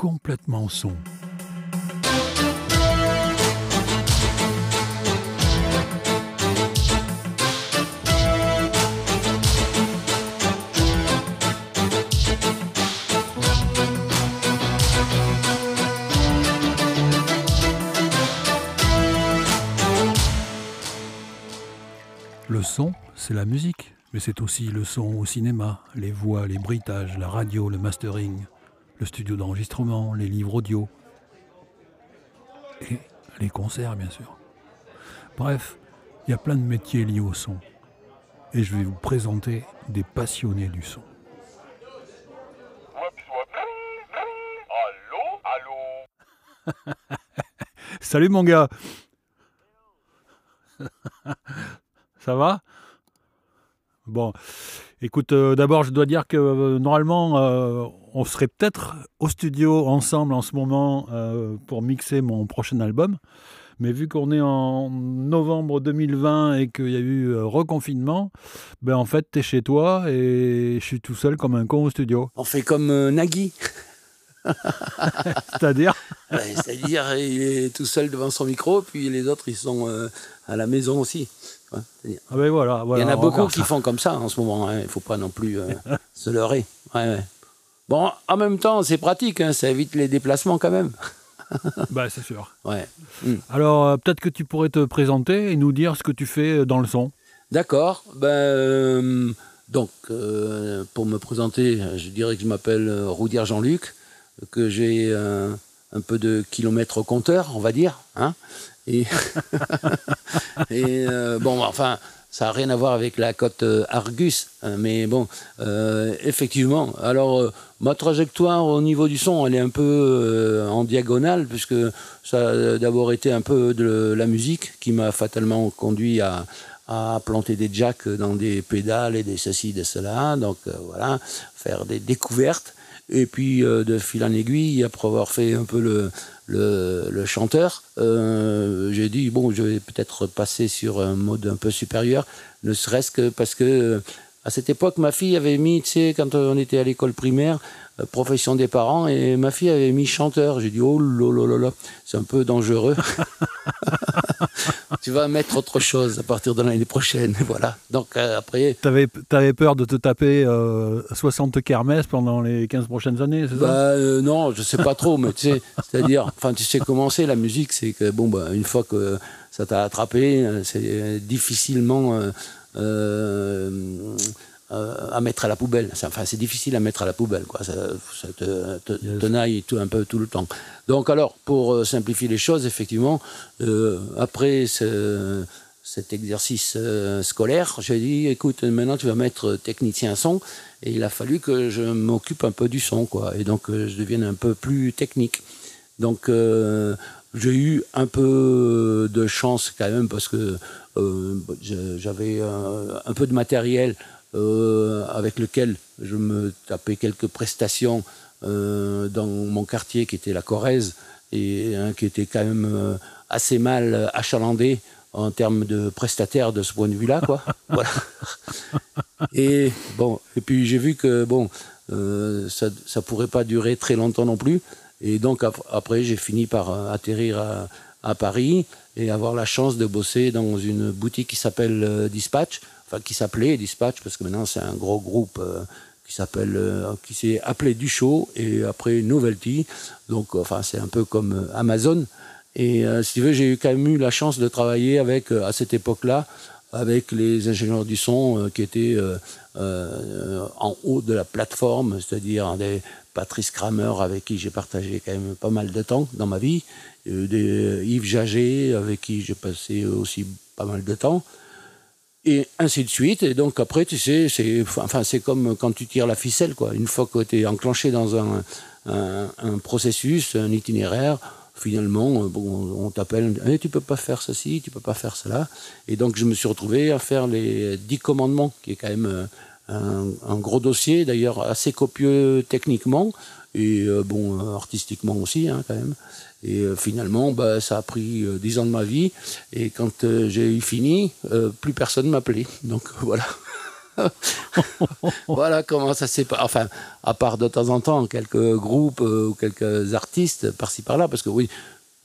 complètement son. Le son, c'est la musique, mais c'est aussi le son au cinéma, les voix, les bruitages, la radio, le mastering, le studio d'enregistrement, les livres audio. Et les concerts, bien sûr. Bref, il y a plein de métiers liés au son. Et je vais vous présenter des passionnés du son. Allô, allô Salut mon gars Ça va? Bon, écoute, euh, d'abord je dois dire que euh, normalement euh, on serait peut-être au studio ensemble en ce moment euh, pour mixer mon prochain album. Mais vu qu'on est en novembre 2020 et qu'il y a eu euh, reconfinement, ben en fait t'es chez toi et je suis tout seul comme un con au studio. On fait comme euh, Nagui. C'est-à-dire? Ouais, C'est-à-dire, il est tout seul devant son micro, puis les autres, ils sont euh, à la maison aussi. Ouais, Ah ben voilà, il y en a beaucoup qui font comme ça en ce moment. hein. Il ne faut pas non plus euh, se leurrer. Ouais. Bon, en même temps, c'est pratique. hein, Ça évite les déplacements quand même. Ben, c'est sûr. Ouais. Alors euh, peut-être que tu pourrais te présenter et nous dire ce que tu fais euh, dans le son. D'accord. Ben, euh, donc, euh, pour me présenter, je dirais que je m'appelle Roudière Jean-Luc, que j'ai un peu de kilomètres au compteur, on va dire. Hein et et bon, enfin, ça n'a rien à voir avec la côte euh, Argus. hein, mais bon, euh, effectivement. Alors, euh, ma trajectoire au niveau du son, elle est un peu en diagonale, puisque ça a d'abord été un peu de la musique qui m'a fatalement conduit à, à planter des jacks dans des pédales et des ceci, des cela. Donc voilà, faire des découvertes. Et puis de fil en aiguille, après avoir fait un peu le, le, chanteur, euh, j'ai dit bon, je vais peut-être passer sur un mode un peu supérieur, ne serait-ce que parce que euh, à cette époque, ma fille avait mis, tu sais, quand on était à l'école primaire, profession des parents, et ma fille avait mis chanteur. J'ai dit oh là là là là, c'est un peu dangereux. tu vas mettre autre chose à partir de l'année prochaine, voilà. Donc euh, après, T'avais avais peur de te taper euh, 60 kermesses pendant les 15 prochaines années, c'est Bah ça euh, non, je sais pas trop, mais tu sais, c'est-à-dire, enfin tu sais comment c'est la musique, c'est que bon bah une fois que ça t'a attrapé, euh, c'est difficilement euh, euh, euh, à mettre à la poubelle. Enfin c'est difficile à mettre à la poubelle, quoi. Ça, ça te, te, Yes. tenaille tout un peu tout le temps. Donc alors pour euh, simplifier les choses, effectivement, euh, après ce- cet exercice euh, scolaire, j'ai dit écoute maintenant tu vas mettre technicien son et il a fallu que je m'occupe un peu du son quoi et donc euh, je devienne un peu plus technique. Donc euh, j'ai eu un peu de chance quand même parce que euh, j'avais euh, un peu de matériel euh, avec lequel je me tapais quelques prestations euh, dans mon quartier qui était la Corrèze et hein, qui était quand même euh, assez mal achalandé en termes de prestataires de ce point de vue-là, quoi. voilà. Et bon, et puis j'ai vu que bon, euh, ça, ça pourrait pas durer très longtemps non plus. Et donc ap- après, j'ai fini par euh, atterrir à, à Paris et avoir la chance de bosser dans une boutique qui s'appelle euh, Dispatch, enfin qui s'appelait Dispatch parce que maintenant c'est un gros groupe euh, qui s'appelle, euh, qui s'est appelé Duchot et après Novelty. Donc enfin c'est un peu comme euh, Amazon. Et euh, si tu veux, j'ai eu quand même eu la chance de travailler avec euh, à cette époque-là avec les ingénieurs du son euh, qui étaient euh, euh, en haut de la plateforme, c'est-à-dire des Patrice Kramer avec qui j'ai partagé quand même pas mal de temps dans ma vie, euh, des Yves Jaget avec qui j'ai passé aussi pas mal de temps, et ainsi de suite. Et donc après, tu sais, c'est enfin comme quand tu tires la ficelle, quoi. Une fois que tu es enclenché dans un, un, un processus, un itinéraire, finalement, euh, bon, on t'appelle, Eh, tu peux pas faire ceci, tu peux pas faire cela. Et donc, je me suis retrouvé à faire les dix commandements, qui est quand même euh, un, un gros dossier, d'ailleurs assez copieux techniquement et euh, bon euh, artistiquement aussi, hein, quand même. Et euh, finalement, bah, ça a pris euh, dix ans de ma vie. Et quand euh, j'ai eu fini, euh, plus personne m'appelait. Donc voilà. voilà comment ça s'est pas. Enfin, à part de temps en temps quelques groupes euh, ou quelques artistes par-ci par-là, parce que oui,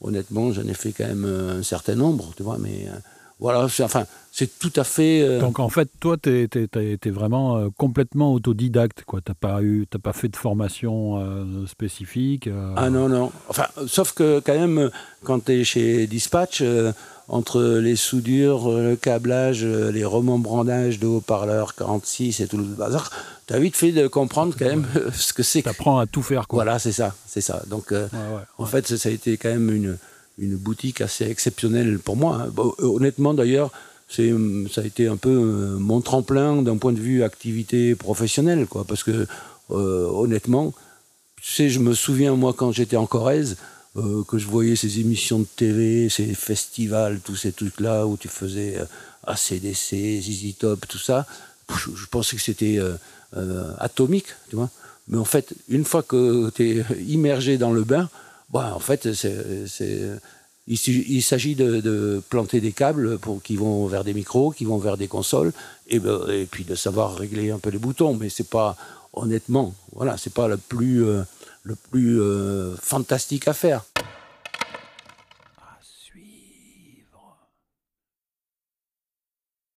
honnêtement, j'en ai fait quand même un certain nombre, tu vois, mais euh, voilà, c'est- enfin, c'est tout à fait. euh, Donc en fait, toi, tu es, vraiment euh, complètement autodidacte. Tu n'as pas, eu- t'as pas fait de formation euh, spécifique. Ah non, non. Enfin, sauf que quand même, quand tu es chez Dispatch, entre les soudures, le câblage, les remembrandages de haut-parleurs 46 et tout le bazar, tu as vite fait de comprendre quand même ce que c'est. T'apprends à tout faire. Quoi. Voilà, c'est ça, c'est ça. Donc, Ouais, ouais. en fait, ça a été quand même une, une boutique assez exceptionnelle pour moi. hein. Euh, honnêtement, d'ailleurs, hum, ça a été un peu euh, mon tremplin d'un point de vue activité professionnelle, quoi. Parce que, euh, honnêtement, tu sais, je me souviens, moi, quand j'étais en Corrèze, euh, que je voyais ces émissions de télé, ces festivals, tous ces trucs-là où tu faisais euh, ACDC, ZZ Top, tout ça. Je, je pensais que c'était euh, euh, atomique, tu vois. Mais en fait, une fois que tu es immergé dans le bain, bah, en fait, c'est, il, s'agit de, planter des câbles pour, qui vont vers des micros, qui vont vers des consoles, et, ben, et puis de savoir régler un peu les boutons. Mais c'est pas, honnêtement, voilà, c'est pas le plus, euh, le plus euh, fantastique à faire.